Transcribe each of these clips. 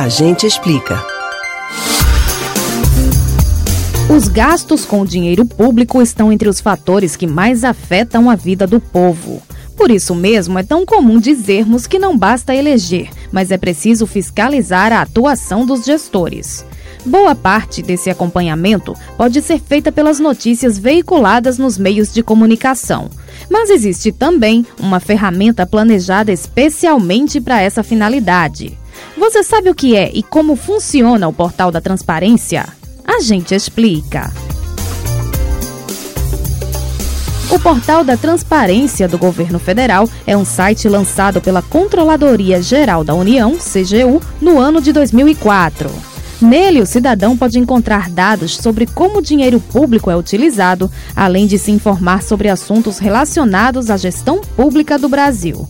A gente explica. Os gastos com dinheiro público estão entre os fatores que mais afetam a vida do povo. Por isso mesmo, é tão comum dizermos que não basta eleger, mas é preciso fiscalizar a atuação dos gestores. Boa parte desse acompanhamento pode ser feita pelas notícias veiculadas nos meios de comunicação. Mas existe também uma ferramenta planejada especialmente para essa finalidade. Você sabe o que é e como funciona o portal da transparência? A gente explica. O Portal da Transparência do Governo Federal é um site lançado pela Controladoria Geral da União, CGU, no ano de 2004. Nele, o cidadão pode encontrar dados sobre como o dinheiro público é utilizado, além de se informar sobre assuntos relacionados à gestão pública do Brasil.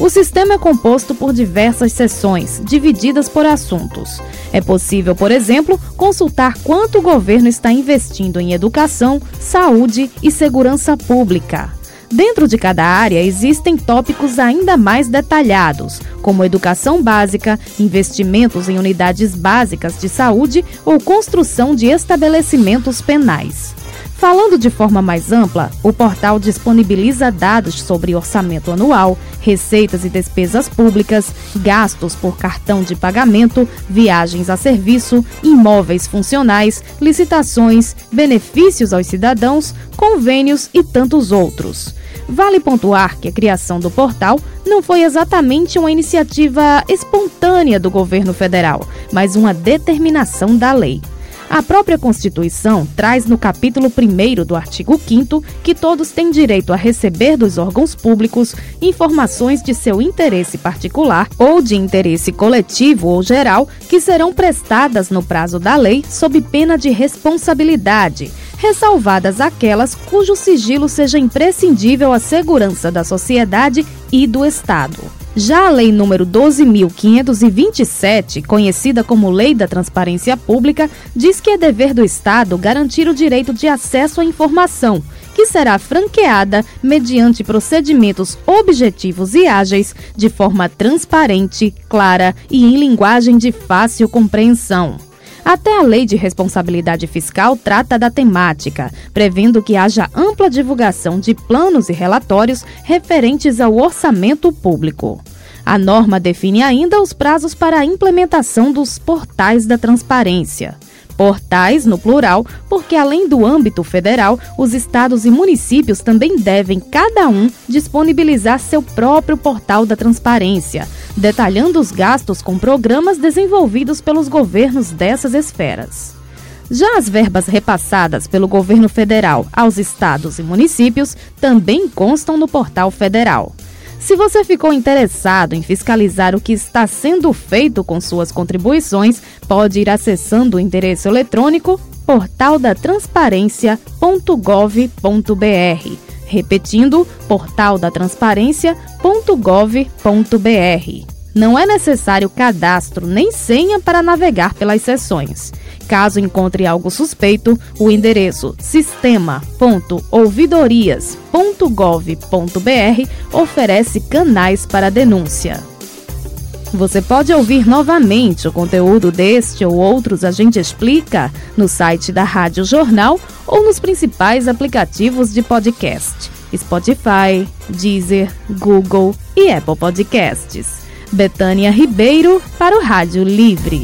O sistema é composto por diversas seções, divididas por assuntos. É possível, por exemplo, consultar quanto o governo está investindo em educação, saúde e segurança pública. Dentro de cada área existem tópicos ainda mais detalhados, como educação básica, investimentos em unidades básicas de saúde ou construção de estabelecimentos penais. Falando de forma mais ampla, o portal disponibiliza dados sobre orçamento anual, receitas e despesas públicas, gastos por cartão de pagamento, viagens a serviço, imóveis funcionais, licitações, benefícios aos cidadãos, convênios e tantos outros. Vale pontuar que a criação do portal não foi exatamente uma iniciativa espontânea do governo federal, mas uma determinação da lei. A própria Constituição traz no capítulo 1 do artigo 5 que todos têm direito a receber dos órgãos públicos informações de seu interesse particular ou de interesse coletivo ou geral que serão prestadas no prazo da lei sob pena de responsabilidade, ressalvadas aquelas cujo sigilo seja imprescindível à segurança da sociedade e do Estado. Já a Lei número 12.527, conhecida como Lei da Transparência Pública, diz que é dever do Estado garantir o direito de acesso à informação, que será franqueada mediante procedimentos objetivos e ágeis, de forma transparente, clara e em linguagem de fácil compreensão. Até a Lei de Responsabilidade Fiscal trata da temática, prevendo que haja ampla divulgação de planos e relatórios referentes ao orçamento público. A norma define ainda os prazos para a implementação dos portais da transparência portais no plural, porque além do âmbito federal, os estados e municípios também devem, cada um, disponibilizar seu próprio portal da transparência, detalhando os gastos com programas desenvolvidos pelos governos dessas esferas. Já as verbas repassadas pelo governo federal aos estados e municípios também constam no portal federal. Se você ficou interessado em fiscalizar o que está sendo feito com suas contribuições, pode ir acessando o endereço eletrônico portaldatransparencia.gov.br. Repetindo, portaldatransparencia.gov.br. Não é necessário cadastro nem senha para navegar pelas sessões. Caso encontre algo suspeito, o endereço sistema.ouvidorias.gov.br oferece canais para denúncia. Você pode ouvir novamente o conteúdo deste ou outros A Gente Explica no site da Rádio Jornal ou nos principais aplicativos de podcast: Spotify, Deezer, Google e Apple Podcasts. Betânia Ribeiro para o Rádio Livre.